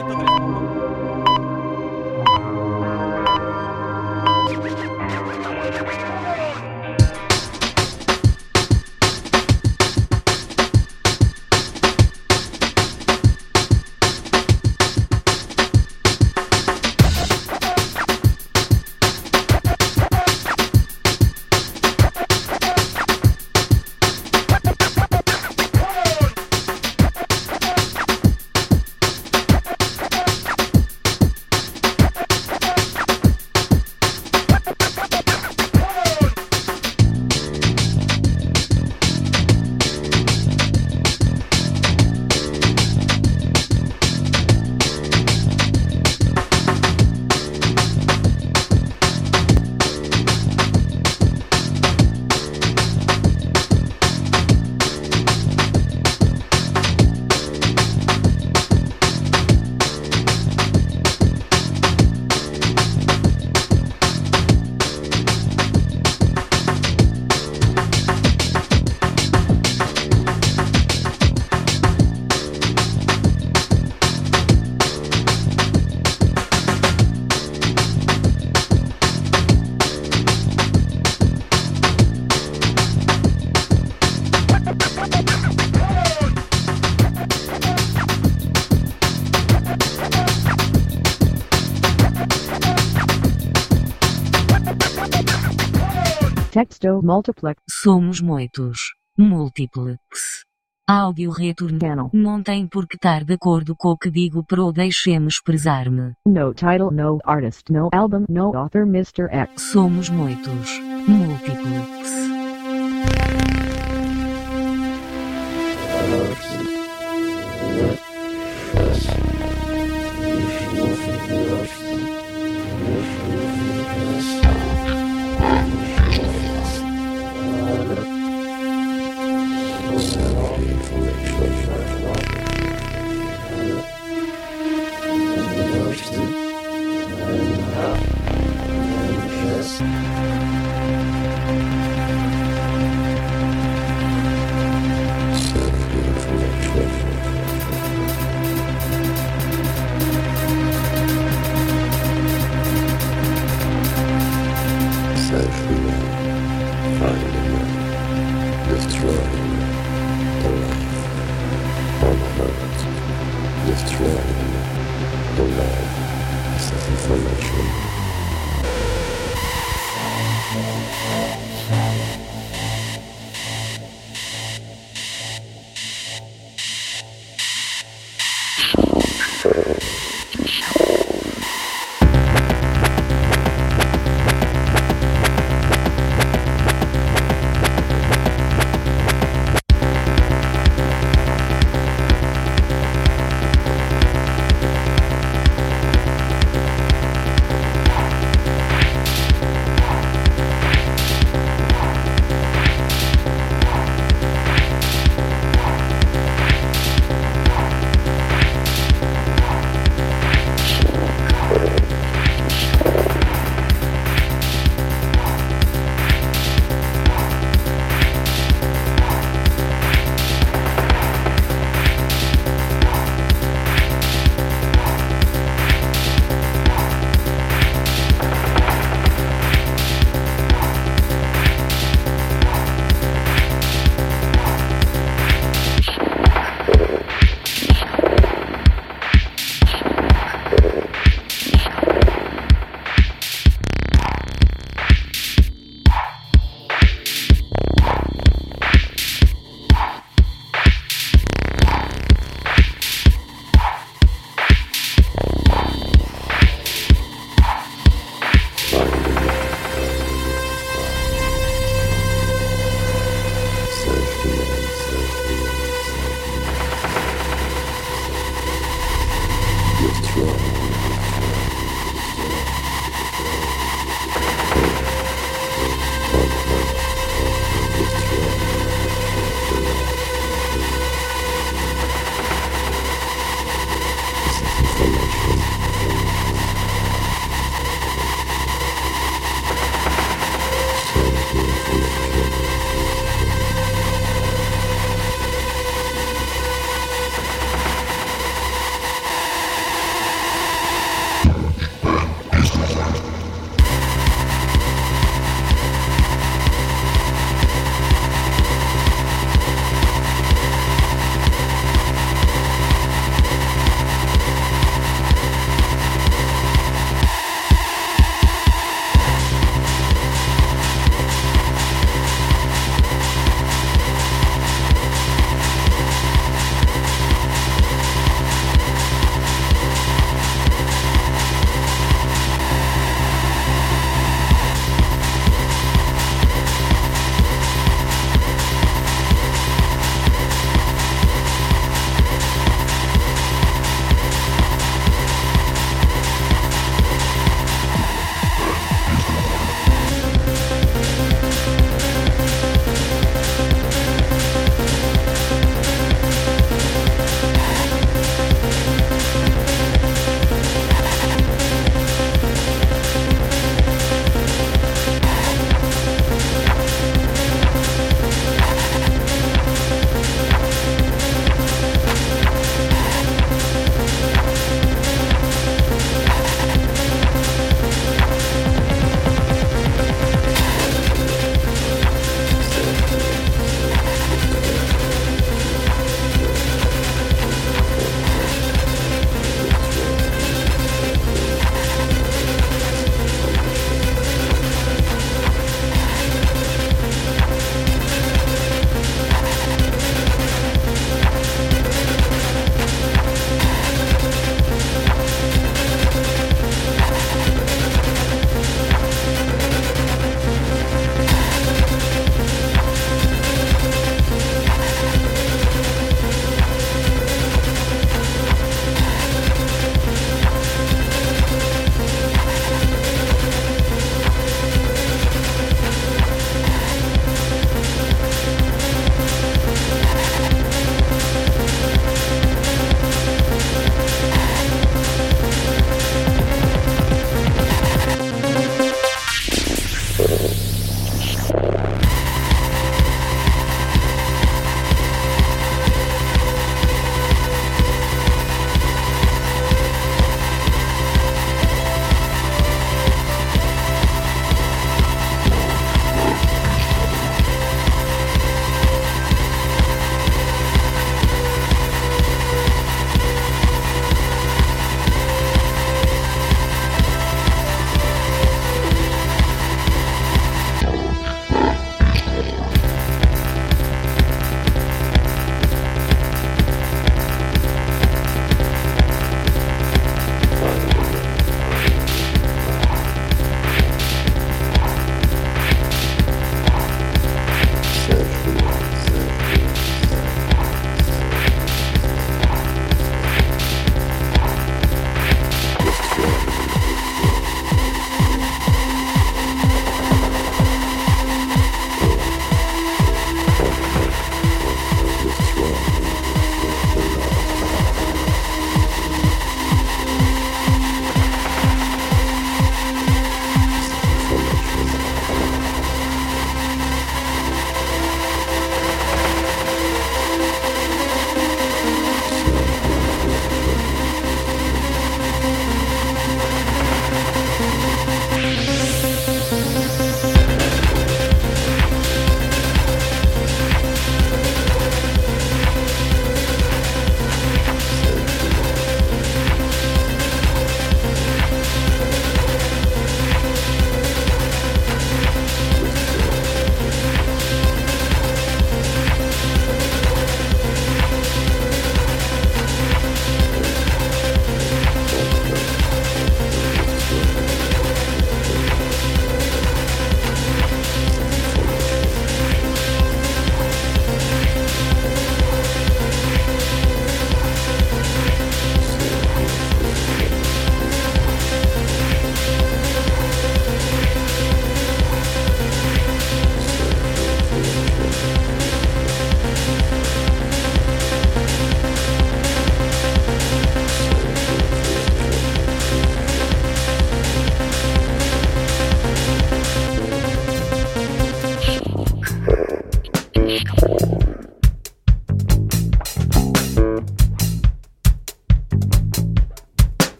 103. Multiplex Somos muitos. Múltiplex. Áudio retorno. channel. Não tem por que estar de acordo com o que digo pro deixemos expressar-me. No title, no artist, no album, no author, Mr. X. Somos muitos. Múltiplex.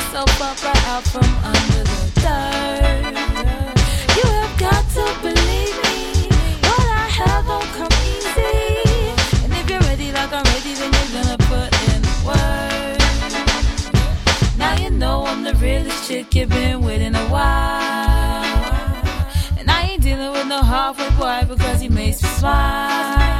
myself up right out from under the dirt. You have got to believe me. What I have don't come easy. And if you're ready, like I'm ready, then you're gonna put in the work. Now you know I'm the realest chick you've been waiting a while. And I ain't dealing with no halfway boy because he makes me smile.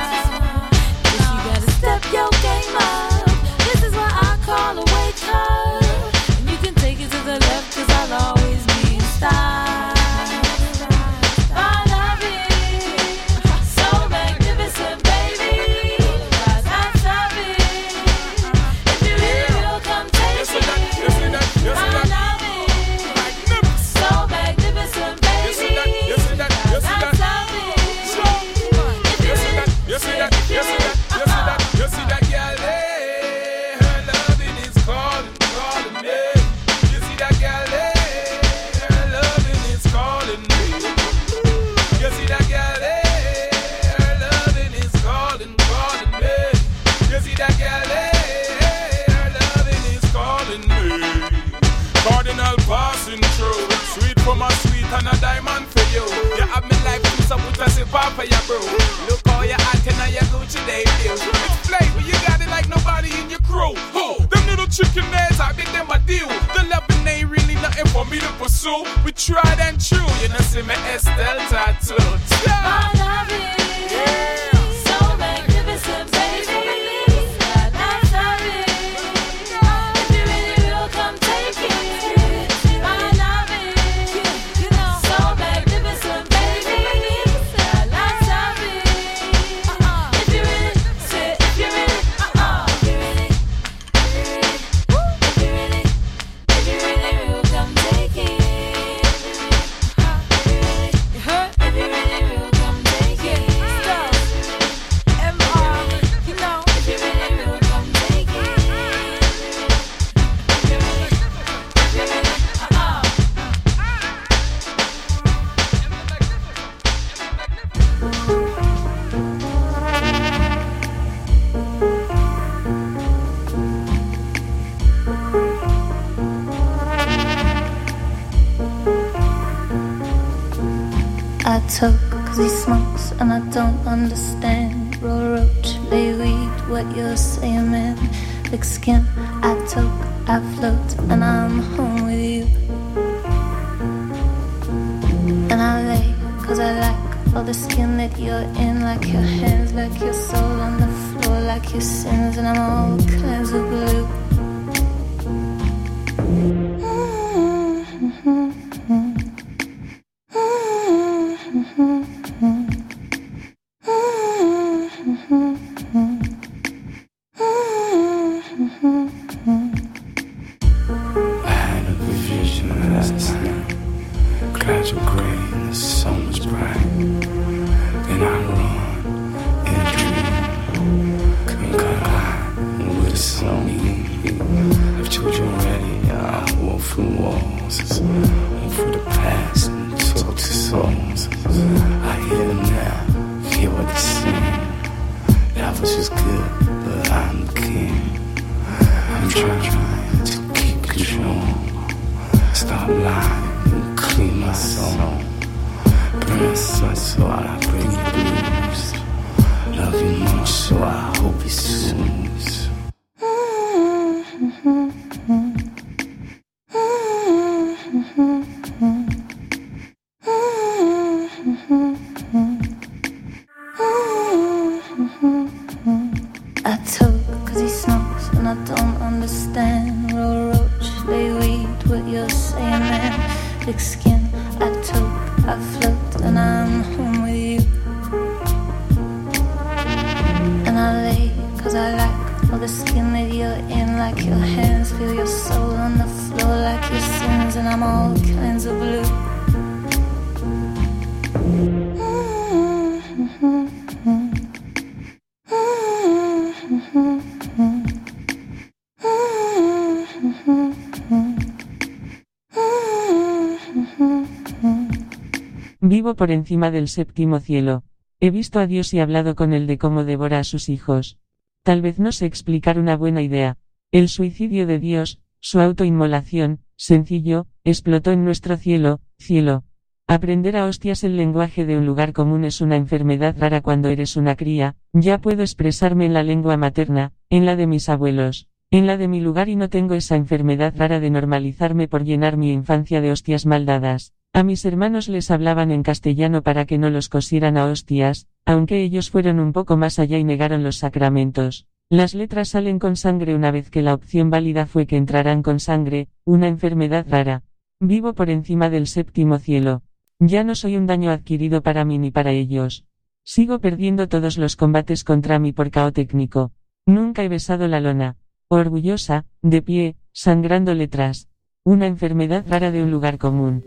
Por encima del séptimo cielo. He visto a Dios y hablado con él de cómo devora a sus hijos. Tal vez no sé explicar una buena idea. El suicidio de Dios, su autoinmolación, sencillo, explotó en nuestro cielo, cielo. Aprender a hostias el lenguaje de un lugar común es una enfermedad rara cuando eres una cría, ya puedo expresarme en la lengua materna, en la de mis abuelos, en la de mi lugar y no tengo esa enfermedad rara de normalizarme por llenar mi infancia de hostias maldadas. A mis hermanos les hablaban en castellano para que no los cosieran a hostias, aunque ellos fueron un poco más allá y negaron los sacramentos. Las letras salen con sangre una vez que la opción válida fue que entrarán con sangre, una enfermedad rara. Vivo por encima del séptimo cielo. Ya no soy un daño adquirido para mí ni para ellos. Sigo perdiendo todos los combates contra mi por cao técnico. Nunca he besado la lona. Orgullosa, de pie, sangrando letras. Una enfermedad rara de un lugar común.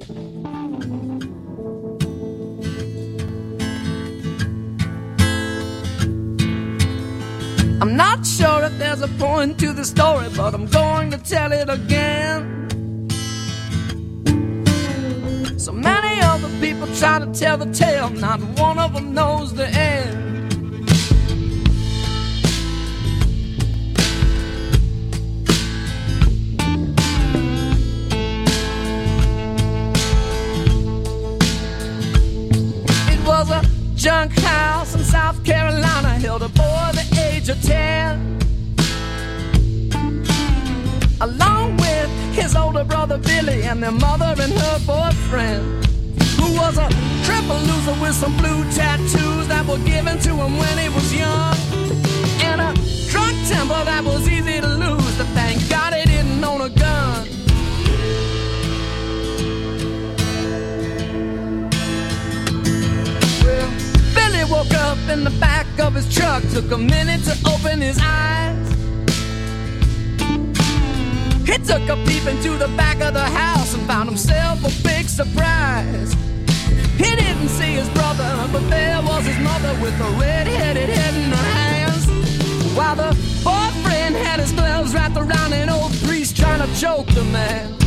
I'm not sure if there's a point to the story, but I'm going to tell it again. So many other people try to tell the tale, not one of them knows the end. Junk house in South Carolina, held a boy the age of 10. Along with his older brother Billy and their mother and her boyfriend, who was a triple loser with some blue tattoos that were given to him when he was young. And a drunk temper that was easy to lose, Billy woke up in the back of his truck, took a minute to open his eyes. He took a peep into the back of the house and found himself a big surprise. He didn't see his brother, but there was his mother with a red-headed head in her hands. While the boyfriend had his gloves wrapped around an old priest trying to choke the man.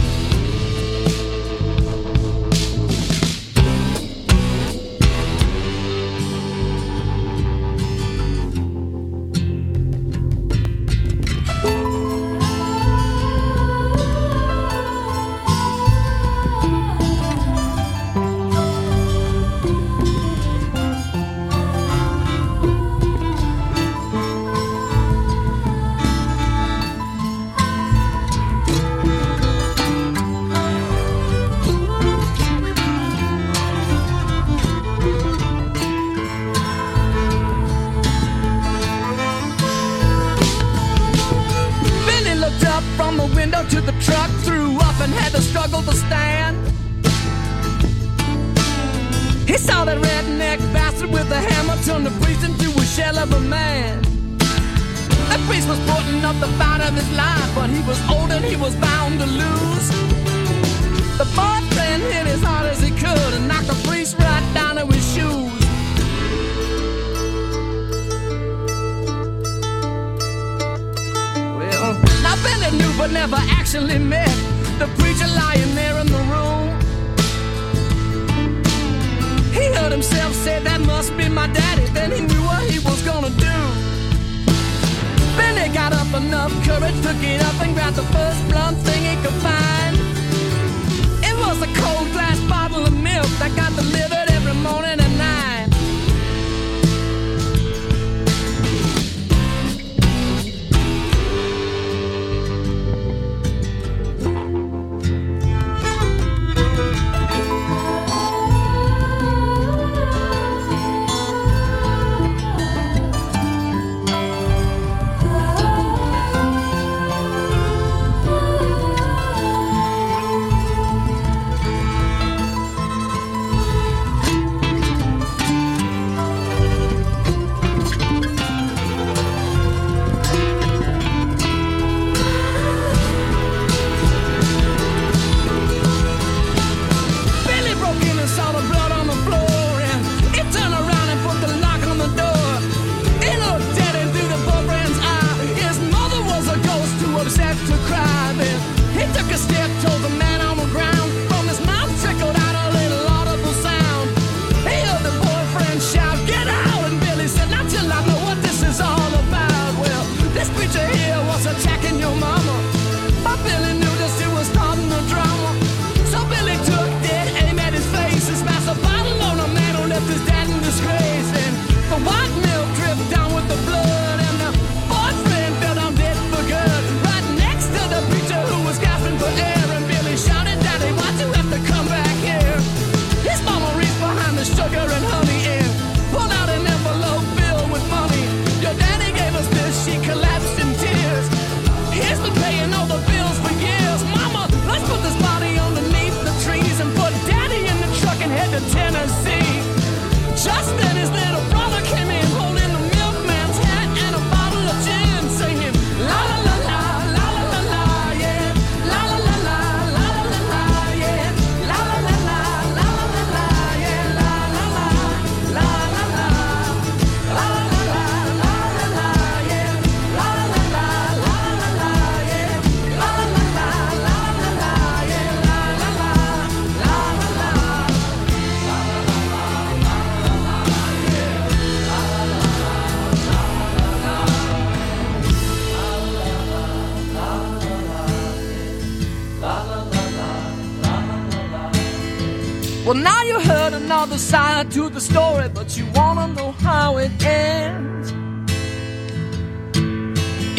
to the story, but you wanna know how it ends.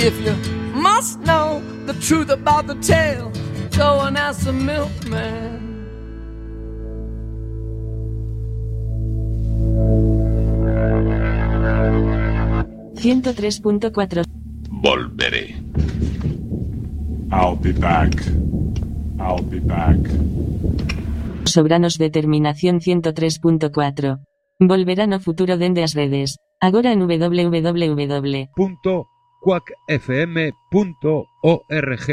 If you must know the truth about the tale, go and ask the milkman. ...103.4 Volveré. I'll be back. I'll be back. Sobranos Determinación 103.4. Volverán o futuro dende as redes. Agora en www.quackfm.org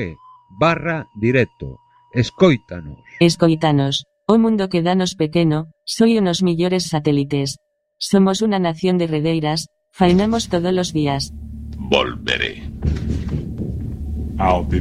barra directo. Escoítanos. Escoítanos. O mundo que danos pequeno, soy unos millores satélites. Somos una nación de redeiras, faenamos todos los días. Volveré. I'll be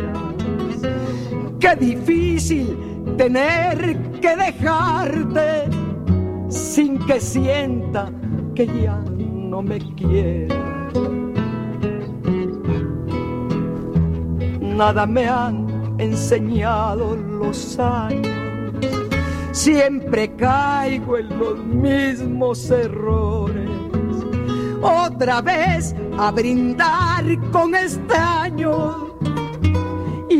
Qué difícil tener que dejarte sin que sienta que ya no me quiere. Nada me han enseñado los años, siempre caigo en los mismos errores. Otra vez a brindar con estaños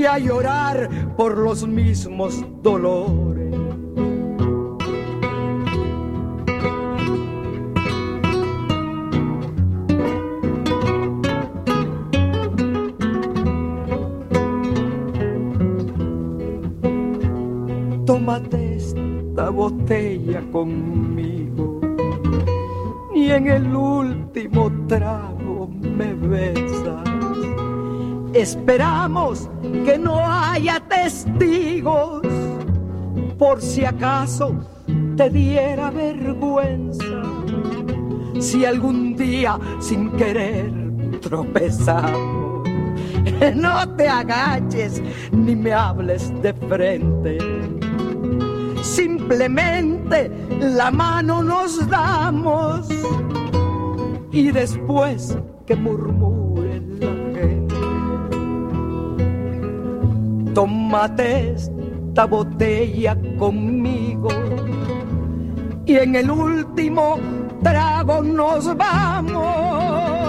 y a llorar por los mismos dolores. Tómate esta botella conmigo y en el último trago me besas. Esperamos que no haya testigos por si acaso te diera vergüenza. Si algún día sin querer tropezamos, no te agaches ni me hables de frente. Simplemente la mano nos damos y después que murmure Tómate esta botella conmigo y en el último trago nos vamos.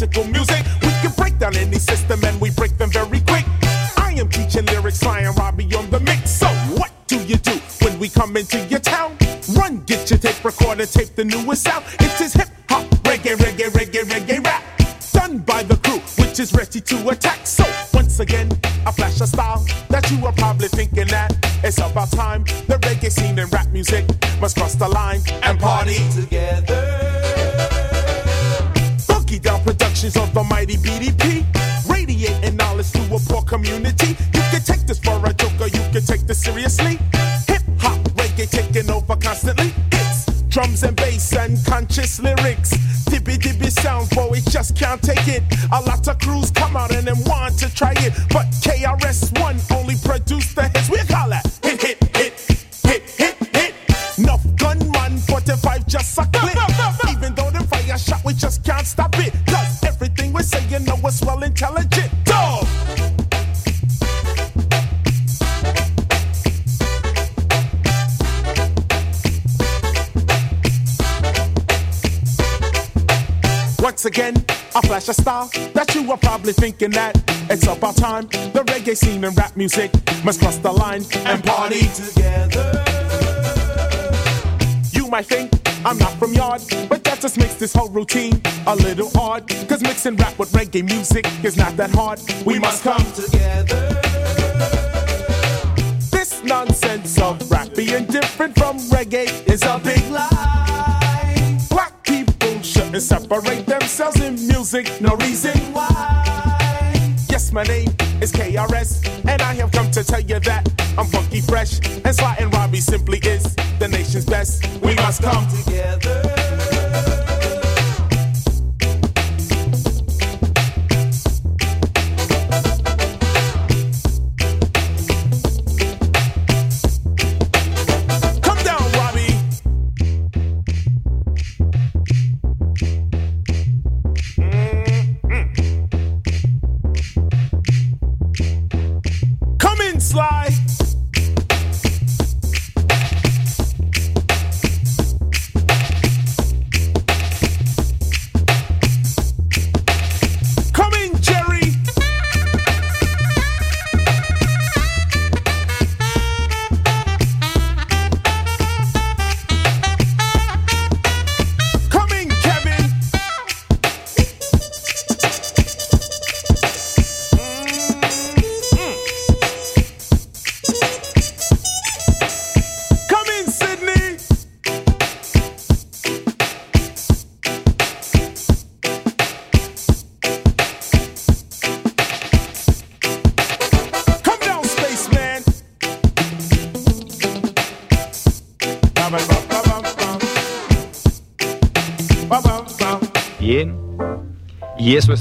Radical music. We can break down any system and we break them very quick. I am teaching lyrics, Sly and Robbie on the mix. So what do you do when we come into your town? Run, get your tape recorder, tape the newest sound. Probably thinking that it's about time. The reggae scene and rap music must cross the line and party together. You might think I'm not from yard, but that just makes this whole routine a little odd. Cause mixing rap with reggae music is not that hard. We must come together. This nonsense of rap being different from reggae is a big lie. Black people shouldn't separate themselves in music, no reason why. Yes, my name is KRS, and I have come to tell you that I'm funky fresh, and Sly and Robbie simply is the nation's best. We must come together.